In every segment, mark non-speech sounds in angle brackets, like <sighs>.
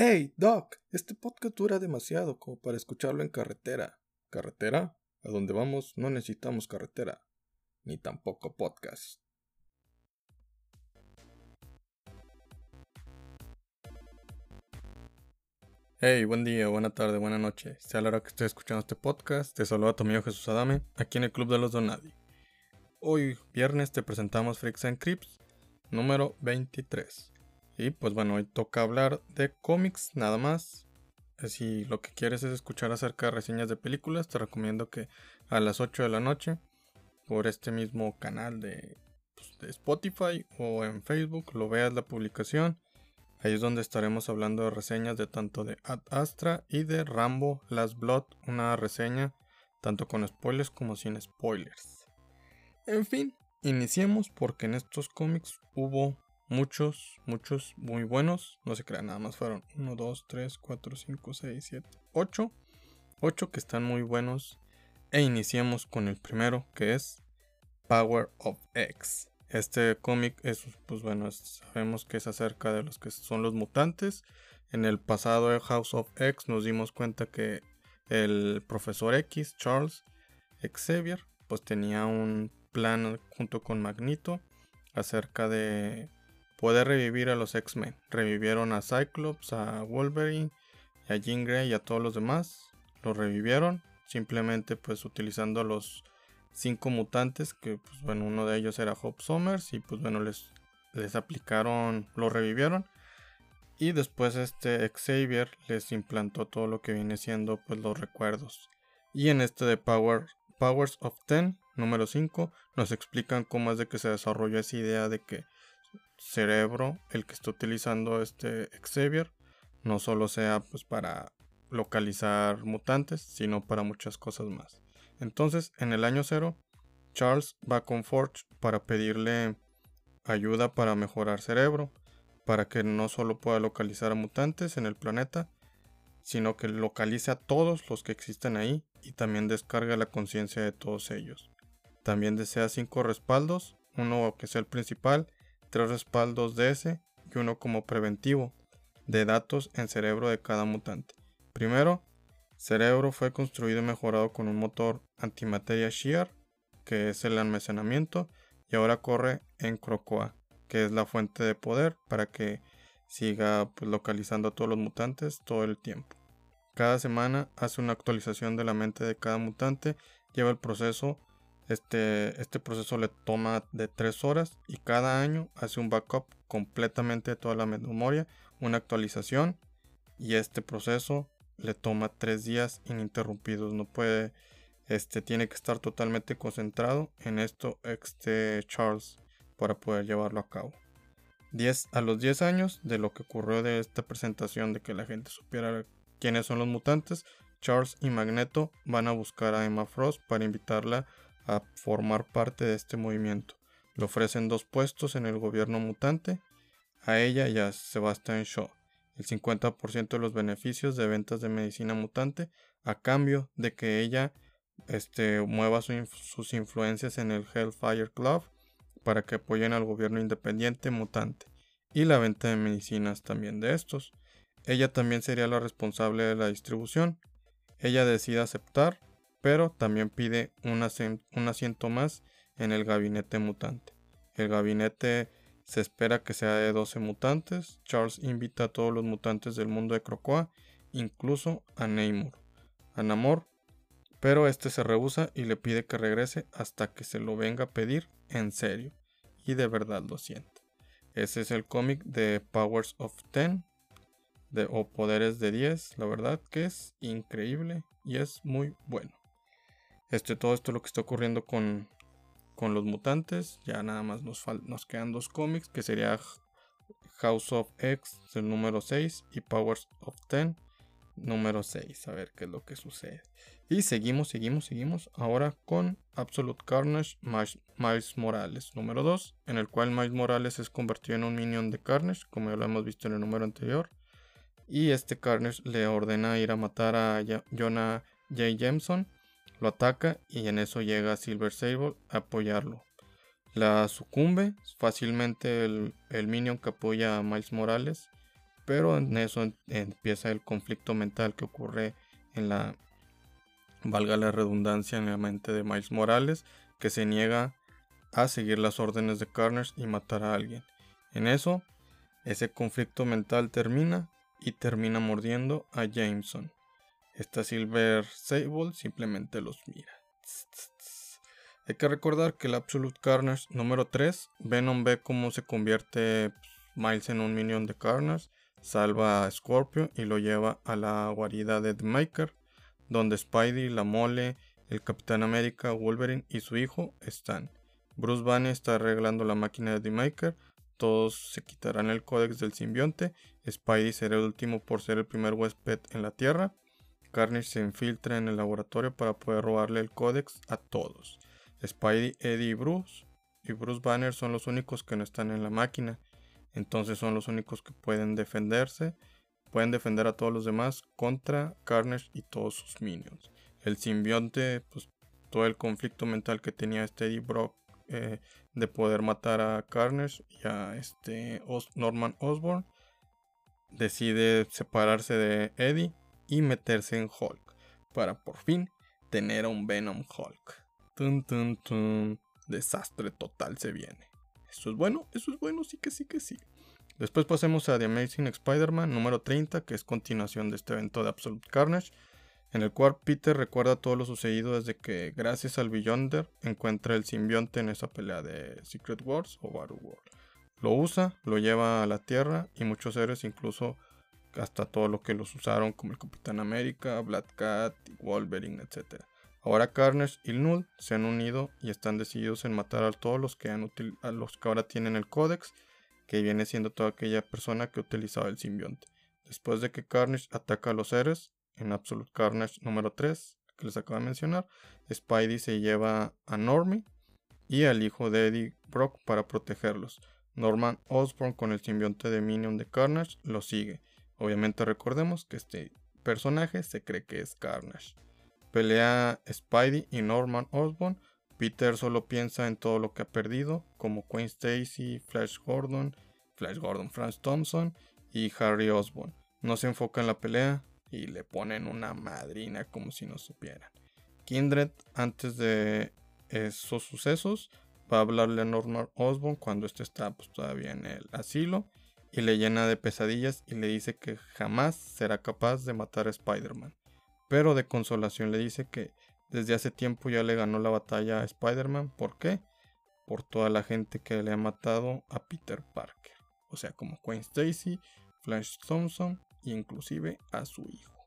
Hey, Doc, este podcast dura demasiado como para escucharlo en carretera. ¿Carretera? A donde vamos no necesitamos carretera, ni tampoco podcast. Hey, buen día, buena tarde, buena noche. Sea la hora que estés escuchando este podcast, te saluda tu amigo Jesús Adame, aquí en el Club de los Donadi. Hoy, viernes, te presentamos Freaks and Crips, número 23. Y pues bueno, hoy toca hablar de cómics nada más. Si lo que quieres es escuchar acerca de reseñas de películas, te recomiendo que a las 8 de la noche, por este mismo canal de, pues, de Spotify o en Facebook, lo veas la publicación. Ahí es donde estaremos hablando de reseñas de tanto de Ad Astra y de Rambo Last Blood, una reseña tanto con spoilers como sin spoilers. En fin, iniciemos porque en estos cómics hubo muchos, muchos muy buenos. No se crean, nada más fueron 1, 2, 3, 4, 5, 6, 7, 8. 8 que están muy buenos. E iniciemos con el primero que es Power of X. Este cómic es, pues bueno, sabemos que es acerca de los que son los mutantes. En el pasado de House of X nos dimos cuenta que el profesor X, Charles Xavier, pues tenía un plan junto con Magneto acerca de poder revivir a los X-Men. Revivieron a Cyclops, a Wolverine, a Jean Grey y a todos los demás. Los revivieron simplemente pues utilizando los cinco mutantes que pues bueno uno de ellos era Hope Summers y pues bueno les, les aplicaron, lo revivieron. Y después este Xavier les implantó todo lo que viene siendo pues los recuerdos. Y en este de Power, Powers of Ten, número 5, nos explican cómo es de que se desarrolló esa idea de que cerebro el que está utilizando este Xavier no solo sea pues para localizar mutantes, sino para muchas cosas más. Entonces, en el año cero, Charles va con Forge para pedirle ayuda para mejorar cerebro, para que no solo pueda localizar a mutantes en el planeta, sino que localice a todos los que existen ahí y también descarga la conciencia de todos ellos. También desea cinco respaldos, uno que sea el principal tres respaldos DS y uno como preventivo de datos en cerebro de cada mutante. Primero, cerebro fue construido y mejorado con un motor antimateria Shear, que es el almacenamiento, y ahora corre en Crocoa, que es la fuente de poder para que siga pues, localizando a todos los mutantes todo el tiempo. Cada semana hace una actualización de la mente de cada mutante, lleva el proceso este, este proceso le toma de 3 horas y cada año hace un backup completamente de toda la memoria, una actualización y este proceso le toma 3 días ininterrumpidos. No puede, este, tiene que estar totalmente concentrado en esto este Charles para poder llevarlo a cabo. 10, a los 10 años de lo que ocurrió de esta presentación de que la gente supiera quiénes son los mutantes, Charles y Magneto van a buscar a Emma Frost para invitarla a formar parte de este movimiento. Le ofrecen dos puestos en el gobierno mutante, a ella y a Sebastian Shaw, el 50% de los beneficios de ventas de medicina mutante, a cambio de que ella este, mueva sus influencias en el Hellfire Club para que apoyen al gobierno independiente mutante y la venta de medicinas también de estos. Ella también sería la responsable de la distribución. Ella decide aceptar pero también pide un, asiento más en el gabinete mutante. El gabinete se espera que sea de 12 mutantes. Charles invita a todos los mutantes del mundo de Crocoa, incluso a Namor. A Namor, pero este se rehúsa y le pide que regrese hasta que se lo venga a pedir en serio. Y de verdad lo siente. Ese es el cómic de Powers of Ten de, o Poderes de 10. La verdad que es increíble y es muy bueno. Este, todo esto es lo que está ocurriendo con, con los mutantes. Ya nada más nos, nos quedan dos cómics, que sería House of X, el número 6, y Powers of Ten, número 6. A ver qué es lo que sucede. Y seguimos, seguimos, seguimos. Ahora con Absolute Carnage, Miles Morales, número 2, en el cual Miles Morales es convertido en un minion de Carnage, como ya lo hemos visto en el número anterior. Y este Carnage le ordena ir a matar a Jonah J. Jameson lo ataca y en eso llega Silver Sable a apoyarlo. La sucumbe fácilmente el, minion que apoya a Miles Morales, Pero en eso empieza el conflicto mental que ocurre en la, valga la redundancia, en la mente de Miles Morales, que se niega a seguir las órdenes de Carnage y matar a alguien. En eso, ese conflicto mental termina y termina mordiendo a Jameson. Esta Silver Sable simplemente los mira. Hay que recordar que el Absolute Carnage número 3, Venom ve cómo se convierte pues, Miles en un minion de Carnage, salva a Scorpio y lo lleva a la guarida de The Maker, donde Spidey, la Mole, el Capitán América, Wolverine y su hijo están. Bruce Banner está arreglando la máquina de The Maker, todos se quitarán el códex del simbionte, Spidey será el último por ser el primer huésped en la Tierra, Carnage se infiltra en el laboratorio para poder robarle el códex a todos. Spidey, Eddie y Bruce y Bruce Banner son los únicos que no están en la máquina, entonces son los únicos que pueden defenderse, pueden defender a todos los demás contra Carnage y todos sus minions. El simbionte, pues todo el conflicto mental que tenía este Eddie Brock eh, de poder matar a Carnage y a este Norman Osborn, decide separarse de Eddie y meterse en Hulk para por fin tener a un Venom Hulk. Tun, tun, tun. Desastre total se viene. Eso es bueno, eso es bueno, sí que sí que sí. Después pasemos a The Amazing Spider-Man número 30, que es continuación de este evento de Absolute Carnage en el cual Peter recuerda todo lo sucedido desde que, gracias al Beyonder, encuentra el simbionte en esa pelea de Secret Wars o Battle World. Lo usa, lo lleva a la Tierra y muchos héroes, incluso hasta todo lo que los usaron, como el Capitán América, Black Cat, Wolverine, etc. Ahora Carnage y Null se han unido y están decididos en matar a todos los que, han a los que ahora tienen el Codex, que viene siendo toda aquella persona que utilizaba el simbionte. Después de que Carnage ataca a los héroes, en Absolute Carnage número 3, que les acabo de mencionar, Spidey se lleva a Normie y al hijo de Eddie Brock para protegerlos. Norman Osborn con el simbionte de Minion de Carnage lo sigue. Obviamente recordemos que este personaje se cree que es Carnage. Pelea Spidey y Norman Osborn. Peter solo piensa en todo lo que ha perdido, como Queen Stacy, Flash Gordon, Flash Gordon, Franz Thompson y Harry Osborn. No se enfoca en la pelea, y le ponen una madrina como si no supieran. Kindred, antes de esos sucesos, va a hablarle a Norman Osborn cuando este está pues, todavía en el asilo y le llena de pesadillas y le dice que jamás será capaz de matar a Spider-Man. Pero de consolación le dice que desde hace tiempo ya le ganó la batalla a Spider-Man. ¿Por qué? Por toda la gente que le ha matado a Peter Parker. O sea, como Gwen Stacy, Flash Thompson inclusive a su hijo.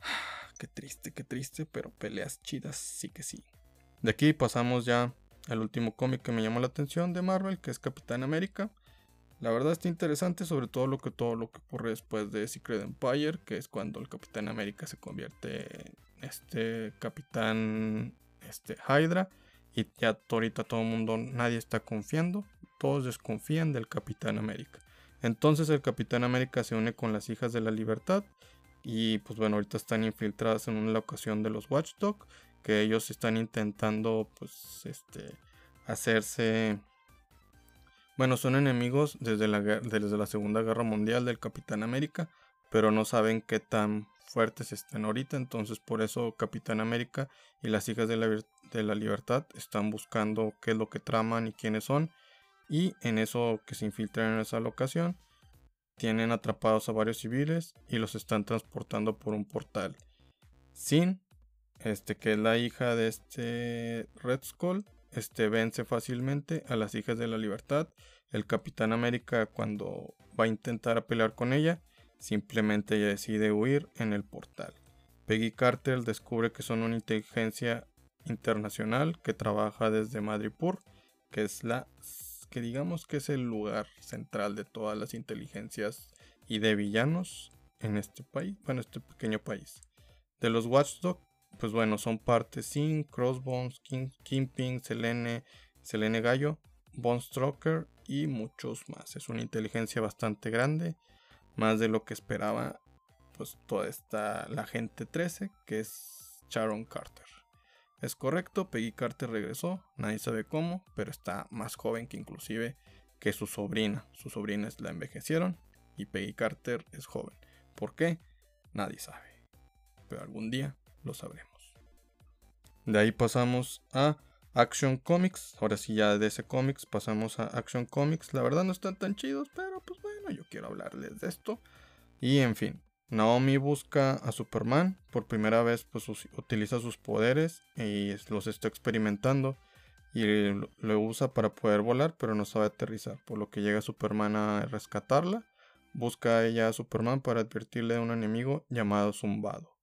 <sighs> Qué triste, qué triste, pero peleas chidas sí que sí. De aquí pasamos ya al último cómic que me llamó la atención de Marvel, que es Capitán América. La verdad está interesante, sobre todo lo que todo lo que ocurre después de Secret Empire, que es cuando el Capitán América se convierte en este Capitán este Hydra y ya ahorita todo el mundo nadie está confiando, todos desconfían del Capitán América. Entonces el Capitán América se une con las hijas de la libertad y pues bueno, ahorita están infiltradas en una ocasión de los Watchdog, que ellos están intentando pues este hacerse bueno, son enemigos desde la, desde la Segunda Guerra Mundial del Capitán América, pero no saben qué tan fuertes estén ahorita, entonces por eso Capitán América y las hijas de la, de la libertad están buscando qué es lo que traman y quiénes son y en eso que se infiltran en esa locación tienen atrapados a varios civiles y los están transportando por un portal. Sin, este que es la hija de este Red Skull, este vence fácilmente a las hijas de la libertad. El Capitán América cuando va a intentar pelear con ella, simplemente ella decide huir en el portal. Peggy Carter descubre que son una inteligencia internacional que trabaja desde Madripur, que es la que digamos que es el lugar central de todas las inteligencias y de villanos en este país, bueno, este pequeño país. De los Watchdog, pues bueno, son parte Sin, Crossbones, King, Kingpin, Selene, Selene Gallo, Von Stroker y muchos más. Es una inteligencia bastante grande, más de lo que esperaba pues toda esta la gente 13, que es Sharon Carter. Es correcto, Peggy Carter regresó, nadie sabe cómo, pero está más joven que inclusive que su sobrina. Sus sobrinas la envejecieron y Peggy Carter es joven. ¿Por qué? Nadie sabe. Pero algún día lo sabremos. De ahí pasamos a Action Comics. Ahora sí, ya de ese cómics pasamos a Action Comics. La verdad no están tan chidos, pero pues bueno, yo quiero hablarles de esto. Y en fin, Naomi busca a Superman. Por primera vez, pues utiliza sus poderes y los está experimentando. Y lo usa para poder volar, pero no sabe aterrizar. Por lo que llega Superman a rescatarla. Busca a ella a Superman para advertirle de un enemigo llamado Zumbado.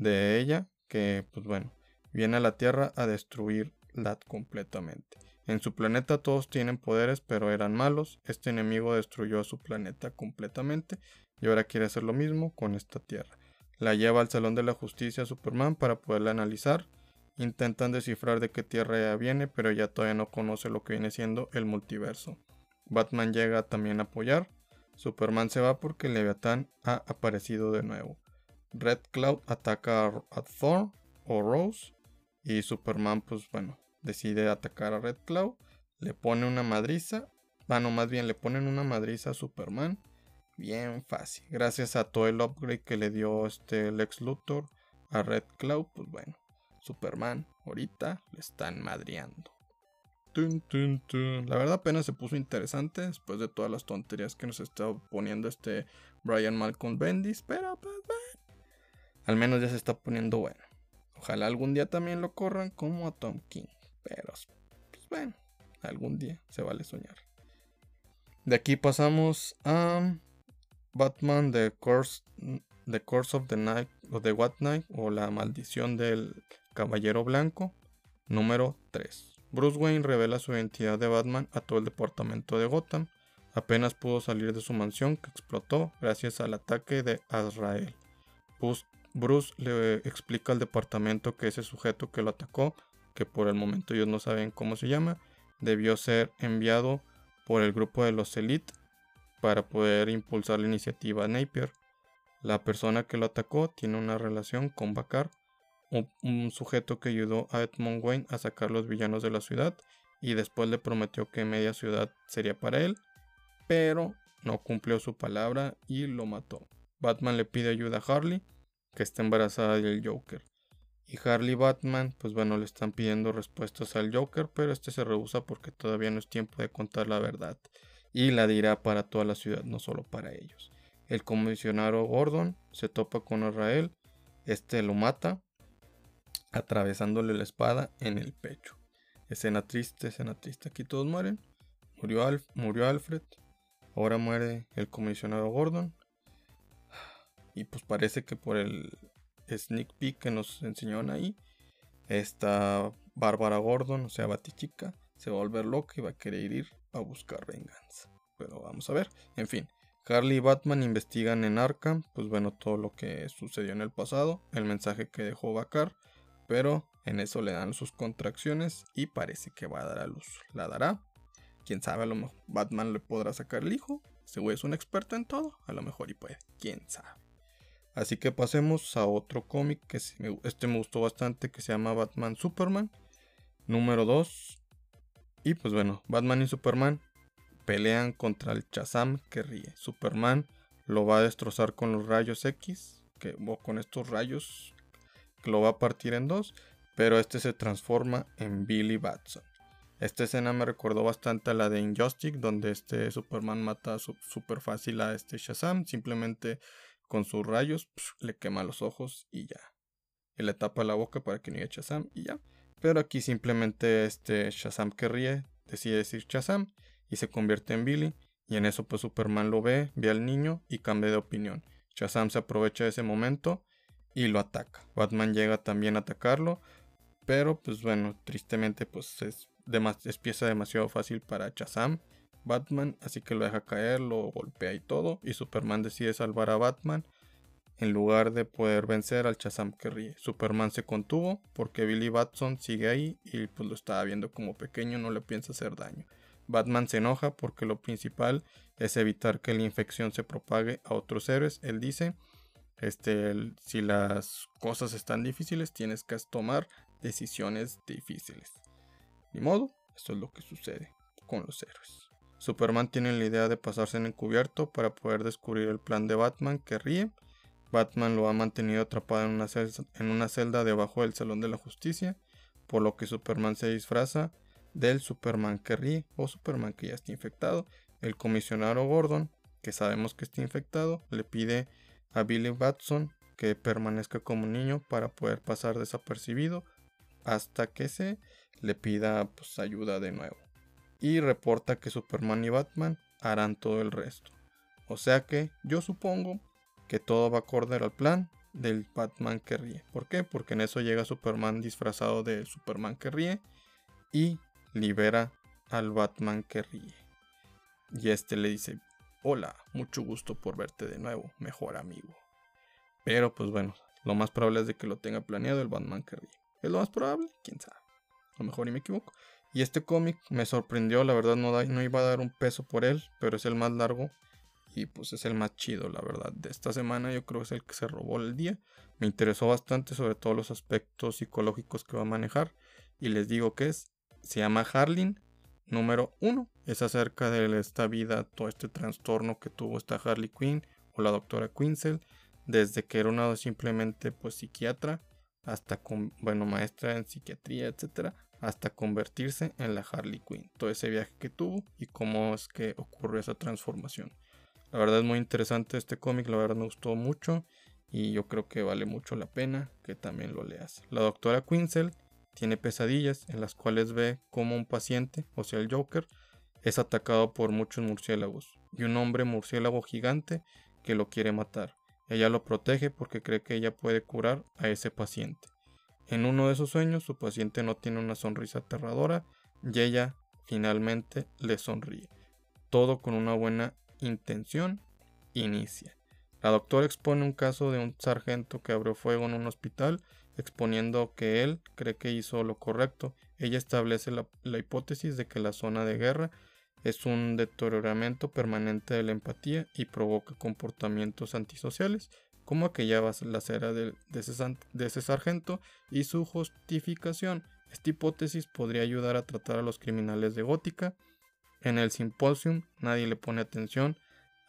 De ella, que pues bueno, viene a la Tierra a destruir Lat completamente. En su planeta todos tienen poderes, pero eran malos. Este enemigo destruyó a su planeta completamente y ahora quiere hacer lo mismo con esta Tierra. La lleva al Salón de la Justicia Superman para poderla analizar. Intentan descifrar de qué Tierra ella viene, pero ella todavía no conoce lo que viene siendo el multiverso. Batman llega también a apoyar. Superman se va porque Leviathan ha aparecido de nuevo. Red Cloud ataca a Thor o Rose y Superman pues bueno decide atacar a Red Cloud. Le pone una madriza. Bueno, más bien le ponen una madriza a Superman bien fácil. Gracias a todo el upgrade que le dio este Lex Luthor a Red Cloud, pues bueno, Superman ahorita le están madriando. La verdad apenas se puso interesante después de todas las tonterías que nos está poniendo este Brian Malcolm Bendis, pero pues al menos ya se está poniendo bueno. Ojalá algún día también lo corran como a Tom King, pero pues bueno, algún día se vale soñar. De aquí pasamos a Batman The Course, the Course of the Night o The What Night o La Maldición del Caballero Blanco número 3. Bruce Wayne revela su identidad de Batman a todo el departamento de Gotham. Apenas pudo salir de su mansión que explotó gracias al ataque de Azrael. Bruce le explica al departamento que ese sujeto que lo atacó, que por el momento ellos no saben cómo se llama, debió ser enviado por el grupo de los Elite para poder impulsar la iniciativa Napier. La persona que lo atacó tiene una relación con Bakar, un, sujeto que ayudó a Edmund Wayne a sacar los villanos de la ciudad y después le prometió que media ciudad sería para él, pero no cumplió su palabra y lo mató. Batman le pide ayuda a Harley, que está embarazada del Joker. Y Harley Batman, pues bueno, le están pidiendo respuestas al Joker, pero este se rehúsa porque todavía no es tiempo de contar la verdad y la dirá para toda la ciudad, no solo para ellos. El comisionado Gordon se topa con Israel, este lo mata, atravesándole la espada en el pecho. Escena triste, escena triste, aquí todos mueren. Murió, murió Alfred, ahora muere el comisionado Gordon. Y pues parece que por el sneak peek que nos enseñaron ahí, esta Bárbara Gordon, o sea, Batichica, se va a volver loca y va a querer ir a buscar venganza. Pero vamos a ver. En fin, Harley y Batman investigan en Arkham, pues bueno, todo lo que sucedió en el pasado, el mensaje que dejó Bakar, pero en eso le dan sus contracciones y parece que va a dar a luz. ¿La dará? Quién sabe, a lo mejor Batman le podrá sacar el hijo. Ese güey es un experto en todo, a lo mejor y puede, quién sabe. Así que pasemos a otro cómic que este me gustó bastante que se llama Batman Superman. Número 2, y pues bueno, Batman y Superman pelean contra el Shazam que ríe. Superman lo va a destrozar con los rayos X, que, con estos rayos que lo va a partir en dos, pero este se transforma en Billy Batson. Esta escena me recordó bastante a la de Injustice, donde este Superman mata súper fácil a este Shazam, simplemente con sus rayos le quema los ojos y ya. Y le tapa la boca para que no haya Shazam y ya. Pero aquí simplemente este Shazam que ríe decide decir Shazam y se convierte en Billy. Y en eso pues Superman lo ve, ve al niño y cambia de opinión. Shazam se aprovecha de ese momento y lo ataca. Batman llega también a atacarlo. Pero pues bueno, tristemente pues es, es pieza demasiado fácil para Shazam. Batman, así que lo deja caer, lo golpea y todo. Y Superman decide salvar a Batman en lugar de poder vencer al Shazam que ríe. Superman se contuvo porque Billy Batson sigue ahí y pues lo estaba viendo como pequeño, no le piensa hacer daño. Batman se enoja porque lo principal es evitar que la infección se propague a otros héroes. Él dice, este, si las cosas están difíciles, tienes que tomar decisiones difíciles. Ni modo, esto es lo que sucede con los héroes. Superman tiene la idea de pasarse en encubierto para poder descubrir el plan de Batman que ríe. Batman lo ha mantenido atrapado en una, celda, debajo del Salón de la Justicia, por lo que Superman se disfraza del Superman que ríe o Superman que ya está infectado. El comisionado Gordon, que sabemos que está infectado, le pide a Billy Batson que permanezca como niño para poder pasar desapercibido hasta que se le pida pues, ayuda de nuevo. Y reporta que Superman y Batman harán todo el resto. O sea que yo supongo que todo va acorde al plan del Batman que ríe. ¿Por qué? Porque en eso llega Superman disfrazado de Superman que ríe y libera al Batman que ríe. Y este le dice, hola, mucho gusto por verte de nuevo, mejor amigo. Pero pues bueno, lo más probable es de que lo tenga planeado el Batman que ríe. ¿Es lo más probable? ¿Quién sabe? A lo mejor y me equivoco. Y este cómic me sorprendió, la verdad no, no iba a dar un peso por él, pero es el más largo y pues es el más chido, la verdad. De esta semana yo creo que es el que se robó el día. Me interesó bastante sobre todos los aspectos psicológicos que va a manejar y les digo que es, se llama Harlin número 1. Es acerca de esta vida, todo este trastorno que tuvo esta Harley Quinn o la doctora Quinzel desde que era una simplemente pues psiquiatra hasta con, bueno, maestra en psiquiatría, etcétera, hasta convertirse en la Harley Quinn. Todo ese viaje que tuvo y cómo es que ocurrió esa transformación. La verdad es muy interesante este cómic, la verdad me gustó mucho y yo creo que vale mucho la pena que también lo leas. La doctora Quinzel tiene pesadillas en las cuales ve como un paciente, o sea el Joker, es atacado por muchos murciélagos y un hombre murciélago gigante que lo quiere matar. Ella lo protege porque cree que ella puede curar a ese paciente. En uno de esos sueños su paciente no tiene una sonrisa aterradora y ella finalmente le sonríe. Todo con una buena intención inicia. La doctora expone un caso de un sargento que abrió fuego en un hospital exponiendo que él cree que hizo lo correcto. Ella establece la, la hipótesis de que la zona de guerra es un deterioramiento permanente de la empatía y provoca comportamientos antisociales, como aquella balacera de, de, de ese sargento y su justificación. Esta hipótesis podría ayudar a tratar a los criminales de Gótica. En el simposium nadie le pone atención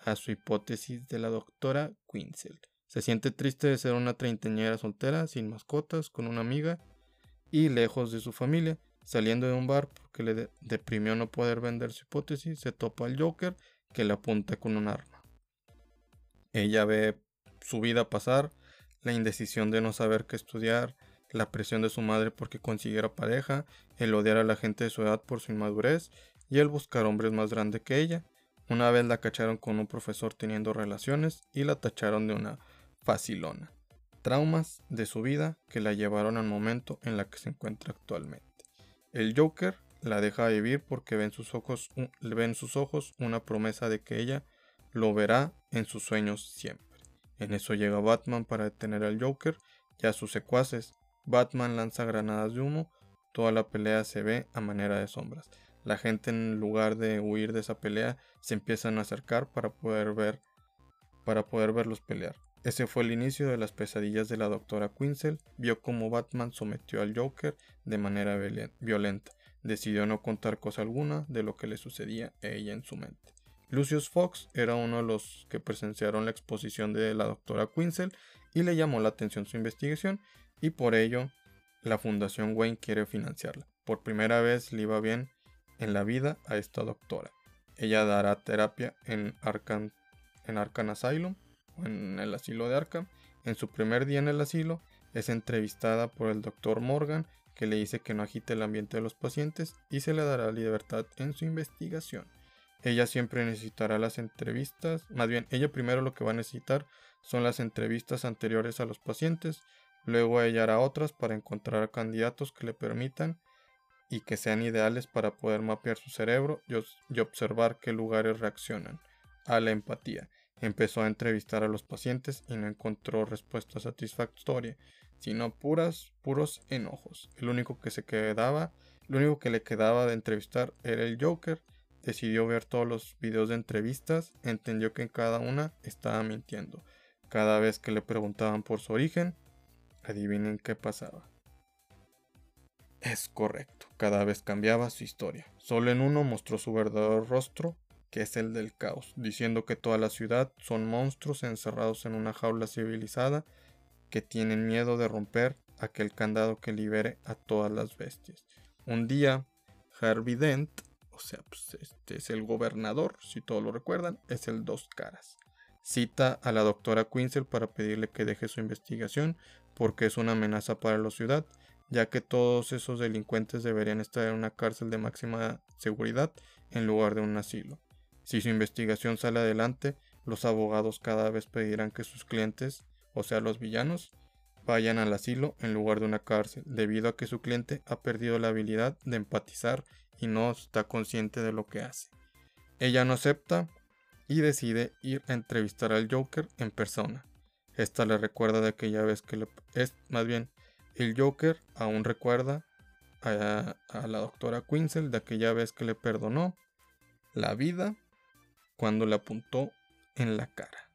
a su hipótesis de la doctora Quinzel. Se siente triste de ser una treintañera soltera, sin mascotas, con una amiga y lejos de su familia. Saliendo de un bar porque le deprimió no poder vender su hipótesis, se topa al Joker que le apunta con un arma. Ella ve su vida pasar, la indecisión de no saber qué estudiar, la presión de su madre porque consiguiera pareja, el odiar a la gente de su edad por su inmadurez y el buscar hombres más grandes que ella. Una vez la cacharon con un profesor teniendo relaciones y la tacharon de una facilona. Traumas de su vida que la llevaron al momento en la que se encuentra actualmente. El Joker la deja vivir porque ve en sus ojos, ve en sus ojos una promesa de que ella lo verá en sus sueños siempre. En eso llega Batman para detener al Joker y a sus secuaces. Batman lanza granadas de humo, toda la pelea se ve a manera de sombras. La gente en lugar de huir de esa pelea se empiezan a acercar para poder ver para poder verlos pelear. Ese fue el inicio de las pesadillas de la doctora Quinzel. Vio cómo Batman sometió al Joker de manera violenta. Decidió no contar cosa alguna de lo que le sucedía a ella en su mente. Lucius Fox era uno de los que presenciaron la exposición de la doctora Quinzel y le llamó la atención su investigación y por ello la Fundación Wayne quiere financiarla. Por primera vez le iba bien en la vida a esta doctora. Ella dará terapia en Arkham, en Arkham Asylum en el asilo de Arkham. En su primer día en el asilo, es entrevistada por el doctor Morgan, que le dice que no agite el ambiente de los pacientes y se le dará libertad en su investigación. Ella siempre necesitará las entrevistas, más bien, ella primero lo que va a necesitar son las entrevistas anteriores a los pacientes, luego ella hará otras para encontrar candidatos que le permitan y que sean ideales para poder mapear su cerebro y observar qué lugares reaccionan a la empatía. Empezó a entrevistar a los pacientes y no encontró respuesta satisfactoria, sino puras, puros enojos. El único que se quedaba, lo único que le quedaba de entrevistar era el Joker. Decidió ver todos los videos de entrevistas, entendió que en cada una estaba mintiendo. Cada vez que le preguntaban por su origen, adivinen qué pasaba. Es correcto, cada vez cambiaba su historia. Solo en uno mostró su verdadero rostro, que es el del caos, diciendo que toda la ciudad son monstruos encerrados en una jaula civilizada que tienen miedo de romper aquel candado que libere a todas las bestias. Un día, Harvey Dent, o sea, pues este es el gobernador, si todos lo recuerdan, es el dos caras. Cita a la doctora Quinzel para pedirle que deje su investigación porque es una amenaza para la ciudad, ya que todos esos delincuentes deberían estar en una cárcel de máxima seguridad en lugar de un asilo. Si su investigación sale adelante, los abogados cada vez pedirán que sus clientes, o sea los villanos, vayan al asilo en lugar de una cárcel, debido a que su cliente ha perdido la habilidad de empatizar y no está consciente de lo que hace. Ella no acepta y decide ir a entrevistar al Joker en persona. Esta le recuerda de aquella vez que le, es más bien el Joker aún recuerda a, a la doctora Quinzel de aquella vez que le perdonó la vida cuando le apuntó en la cara.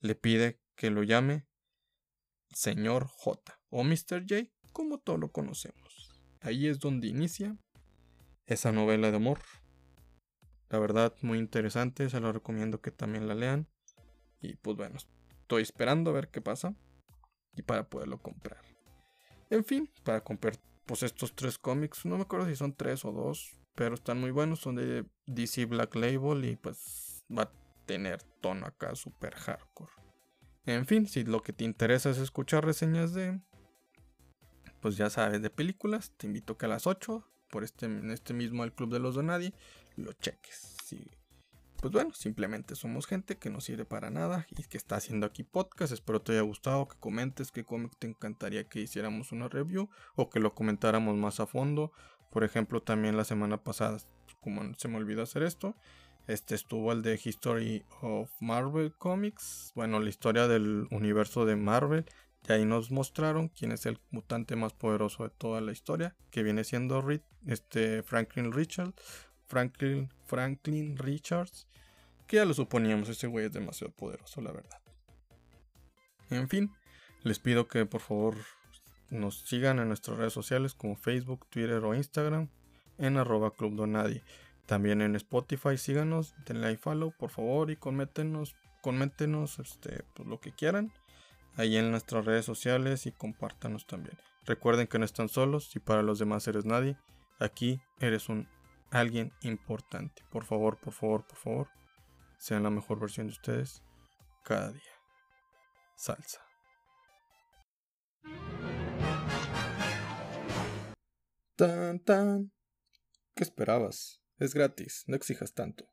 Le pide que lo llame señor J o Mr. J, como todos lo conocemos. Ahí es donde inicia esa novela de amor. La verdad, muy interesante, se lo recomiendo que también la lean. Y pues bueno, estoy esperando a ver qué pasa y para poderlo comprar. En fin, para comprar pues estos tres cómics, no me acuerdo si son tres o dos, pero están muy buenos, son de DC Black Label y pues va a tener tono acá super hardcore. En fin, si lo que te interesa es escuchar reseñas de, pues ya sabes, de películas, te invito a que a las 8, por este, en este mismo El Club de los Donadi, lo cheques. pues bueno, simplemente somos gente que no sirve para nada y que está haciendo aquí podcast. Espero te haya gustado, que comentes qué cómic te encantaría que hiciéramos una review o que lo comentáramos más a fondo. Por ejemplo, también la semana pasada, como se me olvidó hacer esto, este estuvo el de History of Marvel Comics. Bueno, la historia del universo de Marvel. Y ahí nos mostraron quién es el mutante más poderoso de toda la historia. Que viene siendo este Franklin Richards. Franklin, Franklin Richards. Que ya lo suponíamos, ese güey es demasiado poderoso, la verdad. En fin, les pido que por favor nos sigan en nuestras redes sociales como Facebook, Twitter o Instagram en arroba Club Donadie. También en Spotify, síganos, denle ahí follow, por favor, y coméntenos, coméntenos este, pues, lo que quieran ahí en nuestras redes sociales y compártanos también. Recuerden que no están solos, y para los demás eres nadie, aquí eres un alguien importante. Por favor, por favor, por favor, sean la mejor versión de ustedes cada día. Salsa. Tan tan. ¿Qué esperabas? Es gratis, no exijas tanto.